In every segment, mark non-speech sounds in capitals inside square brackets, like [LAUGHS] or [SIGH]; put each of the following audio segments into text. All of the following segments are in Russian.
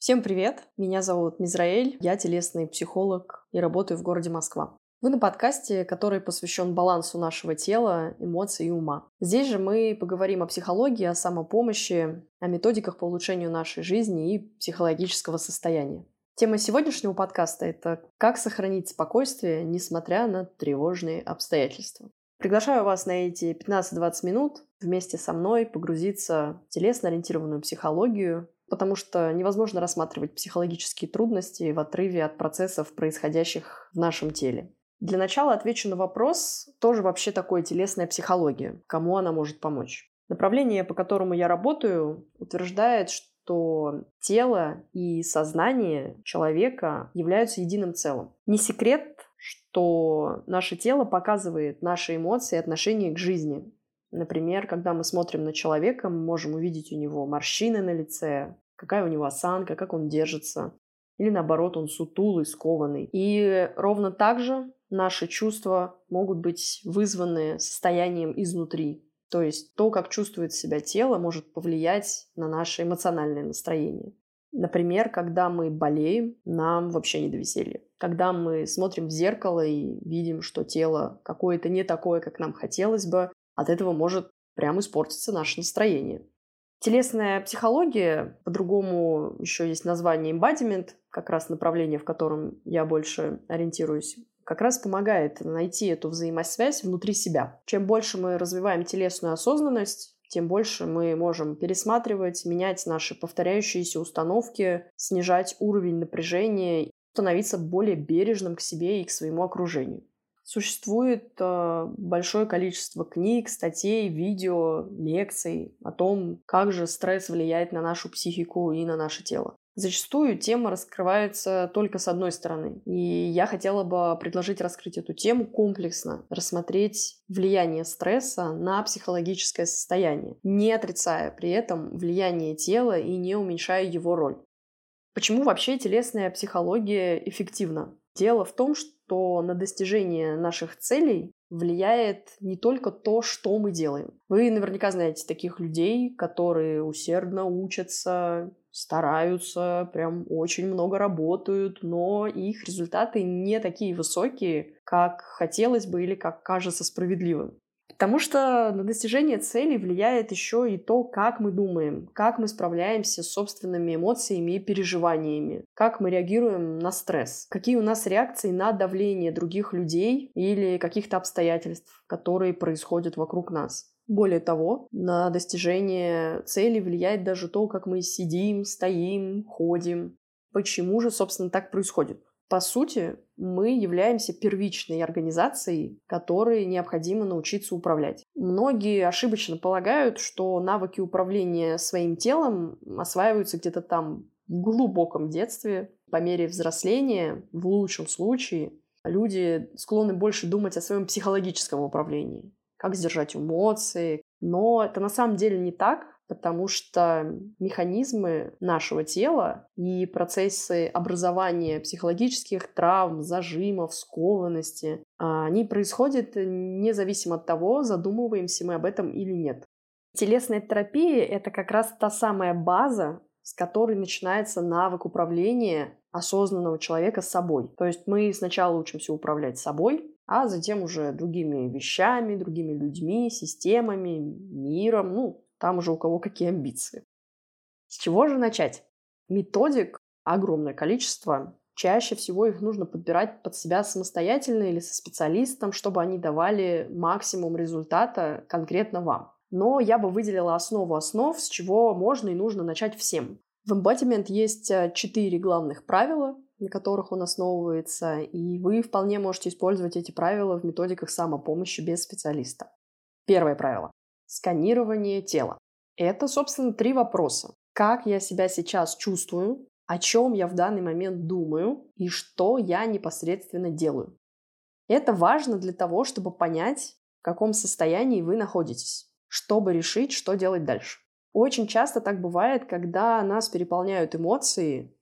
Всем привет! Меня зовут Мизраэль, я телесный психолог и работаю в городе Москва. Вы на подкасте, который посвящен балансу нашего тела, эмоций и ума. Здесь же мы поговорим о психологии, о самопомощи, о методиках по улучшению нашей жизни и психологического состояния. Тема сегодняшнего подкаста – это «Как сохранить спокойствие, несмотря на тревожные обстоятельства». Приглашаю вас на эти 15-20 минут вместе со мной погрузиться в телесно-ориентированную психологию, потому что невозможно рассматривать психологические трудности в отрыве от процессов, происходящих в нашем теле. Для начала отвечу на вопрос, тоже вообще такое телесная психология, кому она может помочь. Направление, по которому я работаю, утверждает, что тело и сознание человека являются единым целым. Не секрет, что наше тело показывает наши эмоции и отношение к жизни. Например, когда мы смотрим на человека, мы можем увидеть у него морщины на лице, какая у него осанка, как он держится. Или наоборот, он сутулый, скованный. И ровно так же наши чувства могут быть вызваны состоянием изнутри. То есть то, как чувствует себя тело, может повлиять на наше эмоциональное настроение. Например, когда мы болеем, нам вообще не до веселья. Когда мы смотрим в зеркало и видим, что тело какое-то не такое, как нам хотелось бы, от этого может прям испортиться наше настроение. Телесная психология, по-другому еще есть название embodiment, как раз направление, в котором я больше ориентируюсь, как раз помогает найти эту взаимосвязь внутри себя. Чем больше мы развиваем телесную осознанность, тем больше мы можем пересматривать, менять наши повторяющиеся установки, снижать уровень напряжения, становиться более бережным к себе и к своему окружению. Существует э, большое количество книг, статей, видео, лекций о том, как же стресс влияет на нашу психику и на наше тело. Зачастую тема раскрывается только с одной стороны. И я хотела бы предложить раскрыть эту тему комплексно, рассмотреть влияние стресса на психологическое состояние, не отрицая при этом влияние тела и не уменьшая его роль. Почему вообще телесная психология эффективна? Дело в том, что на достижение наших целей влияет не только то, что мы делаем. Вы наверняка знаете таких людей, которые усердно учатся, стараются, прям очень много работают, но их результаты не такие высокие, как хотелось бы или как кажется справедливым. Потому что на достижение цели влияет еще и то, как мы думаем, как мы справляемся с собственными эмоциями и переживаниями, как мы реагируем на стресс, какие у нас реакции на давление других людей или каких-то обстоятельств, которые происходят вокруг нас. Более того, на достижение цели влияет даже то, как мы сидим, стоим, ходим. Почему же, собственно, так происходит? По сути, мы являемся первичной организацией, которой необходимо научиться управлять. Многие ошибочно полагают, что навыки управления своим телом осваиваются где-то там в глубоком детстве. По мере взросления, в лучшем случае, люди склонны больше думать о своем психологическом управлении. Как сдержать эмоции. Но это на самом деле не так потому что механизмы нашего тела и процессы образования психологических травм, зажимов, скованности, а, они происходят независимо от того, задумываемся мы об этом или нет. Телесная терапия — это как раз та самая база, с которой начинается навык управления осознанного человека собой. То есть мы сначала учимся управлять собой, а затем уже другими вещами, другими людьми, системами, миром, ну, там уже у кого какие амбиции. С чего же начать? Методик огромное количество. Чаще всего их нужно подбирать под себя самостоятельно или со специалистом, чтобы они давали максимум результата конкретно вам. Но я бы выделила основу основ, с чего можно и нужно начать всем. В Embodiment есть э, четыре главных правила, на которых он основывается, и вы вполне можете использовать эти правила в методиках самопомощи без специалиста. Первое правило. Сканирование тела. Это, собственно, три вопроса. Как я себя сейчас чувствую, о чем я в данный момент думаю и что я непосредственно делаю. Это важно для того, чтобы понять, в каком состоянии вы находитесь, чтобы решить, что делать дальше. Очень часто так бывает, когда нас переполняют эмоции,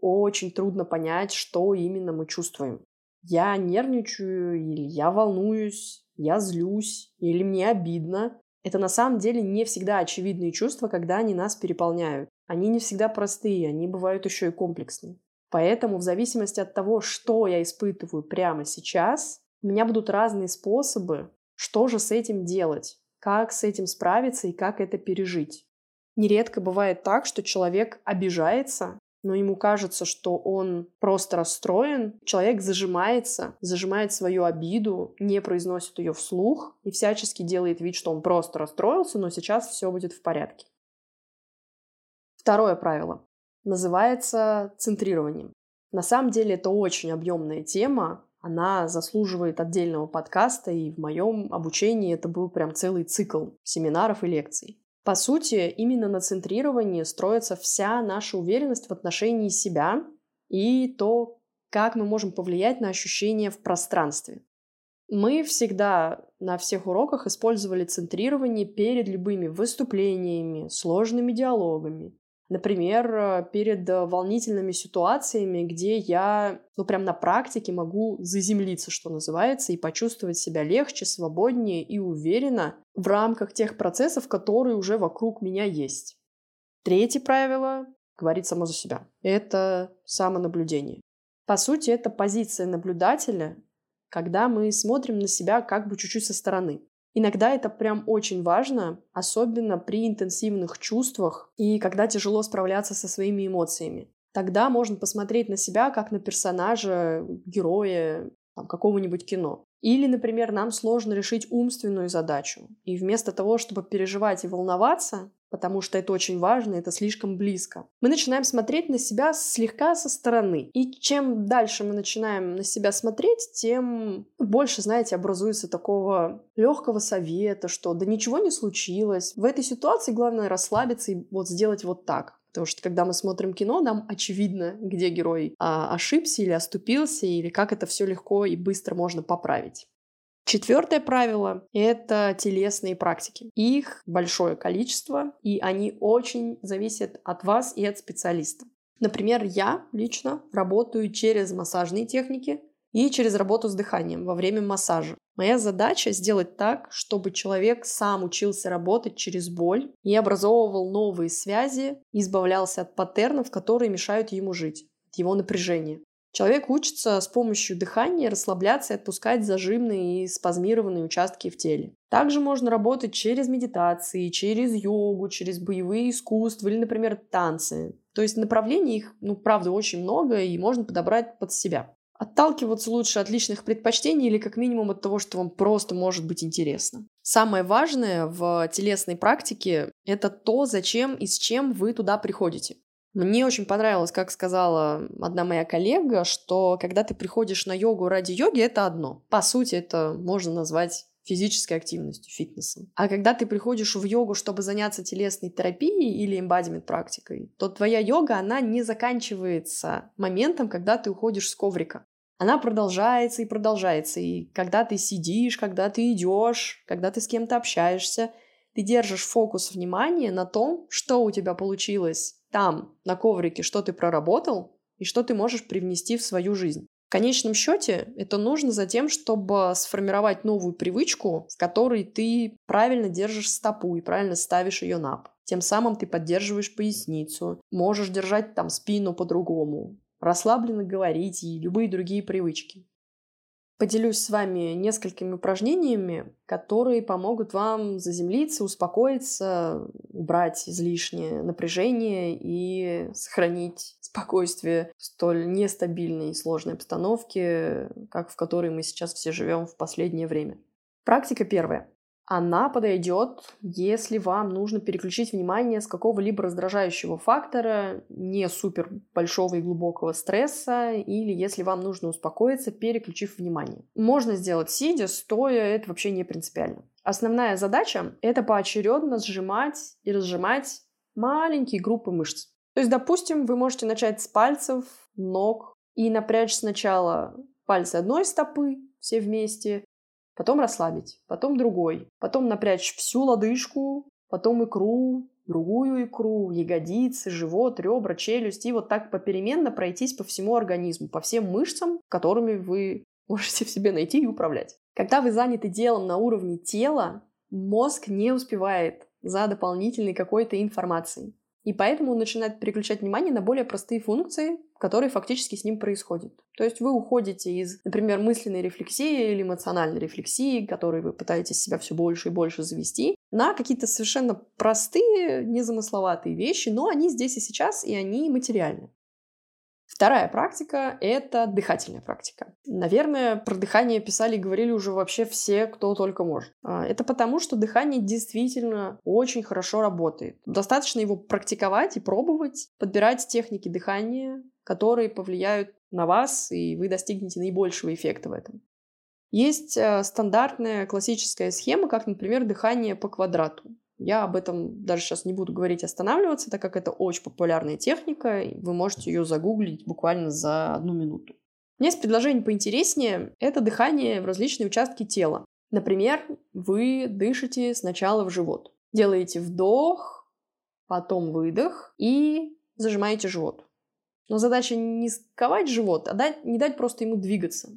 очень трудно понять, что именно мы чувствуем. Я нервничаю, или я волнуюсь, я злюсь, или мне обидно. Это на самом деле не всегда очевидные чувства, когда они нас переполняют. они не всегда простые, они бывают еще и комплексные. Поэтому в зависимости от того, что я испытываю прямо сейчас, у меня будут разные способы, что же с этим делать, как с этим справиться и как это пережить. Нередко бывает так, что человек обижается, но ему кажется, что он просто расстроен. Человек зажимается, зажимает свою обиду, не произносит ее вслух и всячески делает вид, что он просто расстроился, но сейчас все будет в порядке. Второе правило называется центрированием. На самом деле это очень объемная тема, она заслуживает отдельного подкаста, и в моем обучении это был прям целый цикл семинаров и лекций. По сути, именно на центрировании строится вся наша уверенность в отношении себя и то, как мы можем повлиять на ощущения в пространстве. Мы всегда на всех уроках использовали центрирование перед любыми выступлениями, сложными диалогами, Например, э, перед э, волнительными ситуациями, где я, ну, прям на практике могу заземлиться, что называется, и почувствовать себя легче, свободнее и уверенно в рамках тех процессов, которые уже вокруг меня есть. Третье правило говорит само за себя. Это самонаблюдение. По сути, это позиция наблюдателя, когда мы смотрим на себя как бы чуть-чуть со стороны. Иногда это прям очень важно, особенно при интенсивных чувствах и когда тяжело справляться со своими эмоциями. Тогда можно посмотреть на себя как на персонажа, героя какого-нибудь кино. Или, например, нам сложно решить умственную задачу. И вместо того, чтобы переживать и волноваться, потому что это очень важно, это слишком близко. Мы начинаем смотреть на себя слегка со стороны. И чем дальше мы начинаем на себя смотреть, тем больше, знаете, образуется такого легкого совета, что да ничего не случилось. В этой ситуации главное расслабиться и вот сделать вот так. Потому что когда мы смотрим кино, нам очевидно, где герой а, ошибся или оступился, или как это все легко и быстро можно поправить. Четвертое правило — это телесные практики. Их большое количество, и они очень зависят от вас и от специалиста. Например, я лично работаю через массажные техники и через работу с дыханием во время массажа. Моя задача сделать так, чтобы человек сам учился работать через боль и образовывал новые связи, избавлялся от паттернов, которые мешают ему жить, от его напряжения. Человек учится с помощью дыхания расслабляться и отпускать зажимные и спазмированные участки в теле. Также можно работать через медитации, через йогу, через боевые искусства или, например, танцы. То есть направлений их, ну, правда, очень много, и можно подобрать под себя. Отталкиваться лучше от личных предпочтений или как минимум от того, что вам просто может быть интересно. Самое важное в телесной практике – это то, зачем и с чем вы туда приходите. Мне очень понравилось, как сказала одна моя коллега, что когда ты приходишь на йогу ради йоги, это одно. По сути, это можно назвать физической активностью, фитнесом. А когда ты приходишь в йогу, чтобы заняться телесной терапией или эмбадимент практикой, то твоя йога, она не заканчивается моментом, когда ты уходишь с коврика. Она продолжается и продолжается. И когда ты сидишь, когда ты идешь, когда ты с кем-то общаешься, ты держишь фокус внимания на том, что у тебя получилось там, на коврике, что ты проработал и что ты можешь привнести в свою жизнь. В конечном счете это нужно за тем, чтобы сформировать новую привычку, с которой ты правильно держишь стопу и правильно ставишь ее на пол. Тем самым ты поддерживаешь поясницу, можешь держать там спину по-другому, расслабленно говорить и любые другие привычки. Поделюсь с вами несколькими упражнениями, которые помогут вам заземлиться, успокоиться, убрать излишнее напряжение и сохранить спокойствие в столь нестабильной и сложной обстановке, как в которой мы сейчас все живем в последнее время. Практика первая. Она подойдет, если вам нужно переключить внимание с какого-либо раздражающего фактора, не супер большого и глубокого стресса, или если вам нужно успокоиться, переключив внимание. Можно сделать сидя, стоя, это вообще не принципиально. Основная задача — это поочередно сжимать и разжимать маленькие группы мышц. То есть, допустим, вы можете начать с пальцев, ног и напрячь сначала пальцы одной стопы все вместе, потом расслабить, потом другой, потом напрячь всю лодыжку, потом икру, другую икру, ягодицы, живот, ребра, челюсть, и вот так попеременно пройтись по всему организму, по всем мышцам, которыми вы [LAUGHS] можете в себе найти и управлять. Когда вы заняты делом на уровне тела, мозг не успевает за дополнительной какой-то информацией. И поэтому он начинает переключать внимание на более простые функции, которые фактически с ним происходят. То есть вы уходите из, например, мысленной рефлексии или эмоциональной рефлексии, которой вы пытаетесь себя все больше и больше завести, на какие-то совершенно простые, незамысловатые вещи, но они здесь и сейчас, и они материальны. Вторая практика — это дыхательная практика. Наверное, про дыхание писали и говорили уже вообще все, кто только может. А, это потому, что дыхание действительно очень хорошо работает. Достаточно его практиковать и пробовать, подбирать техники дыхания, которые повлияют на вас, и вы достигнете наибольшего эффекта в этом. Есть э, стандартная классическая схема, как, например, дыхание по квадрату. Я об этом даже сейчас не буду говорить, останавливаться, так как это очень популярная техника, и вы можете ее загуглить буквально за одну минуту. Есть предложение поинтереснее. Это дыхание в различные участки тела. Например, вы дышите сначала в живот. Делаете вдох, потом выдох и зажимаете живот. Но задача не сковать живот, а дать, не дать просто ему двигаться.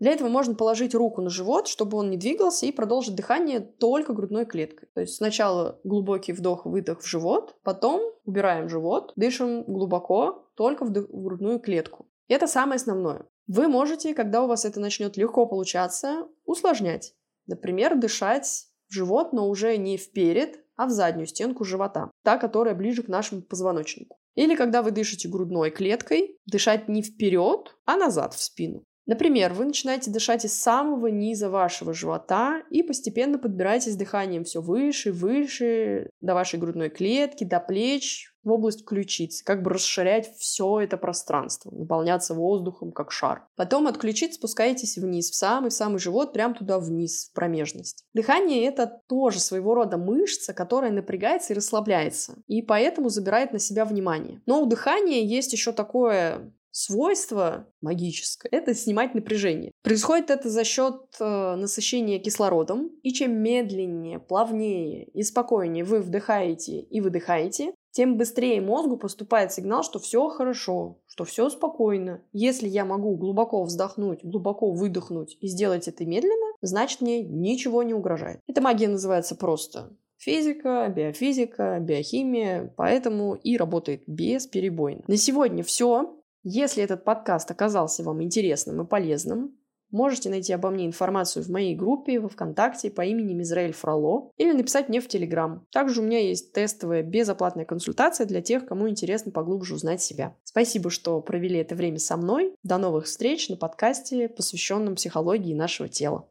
Для этого можно положить руку на живот, чтобы он не двигался, и продолжить дыхание только грудной клеткой. То есть сначала глубокий вдох-выдох в живот, потом убираем живот, дышим глубоко только в, в грудную клетку. Это самое основное. Вы можете, когда у вас это начнет легко получаться, усложнять. Например, дышать в живот, но уже не вперед, а в заднюю стенку живота, та, которая ближе к нашему позвоночнику. Или когда вы дышите грудной клеткой, дышать не вперед, а назад в спину. Например, вы начинаете дышать из самого низа вашего живота и постепенно подбираетесь дыханием все выше, выше, до вашей грудной клетки, до плеч, в область ключиц, как бы расширять все это пространство, наполняться воздухом, как шар. Потом от ключиц спускаетесь вниз, в самый-самый живот, прям туда вниз, в промежность. Дыхание — это тоже своего рода мышца, которая напрягается и расслабляется, и поэтому забирает на себя внимание. Но у дыхания есть еще такое свойство магическое — это снимать напряжение. Происходит это за счет э, насыщения кислородом, и чем медленнее, плавнее и спокойнее вы вдыхаете и выдыхаете, тем быстрее мозгу поступает сигнал, что все хорошо, что все спокойно. Если я могу глубоко вздохнуть, глубоко выдохнуть и сделать это медленно, значит мне ничего не угрожает. Эта магия называется просто физика, биофизика, биохимия, поэтому и работает бесперебойно. На сегодня все. Если этот подкаст оказался вам интересным и полезным, можете найти обо мне информацию в моей группе во ВКонтакте по имени Мизраэль Фроло или написать мне в Телеграм. Также у меня есть тестовая безоплатная консультация для тех, кому интересно поглубже узнать себя. Спасибо, что провели это время со мной. До новых встреч на подкасте, посвященном психологии нашего тела.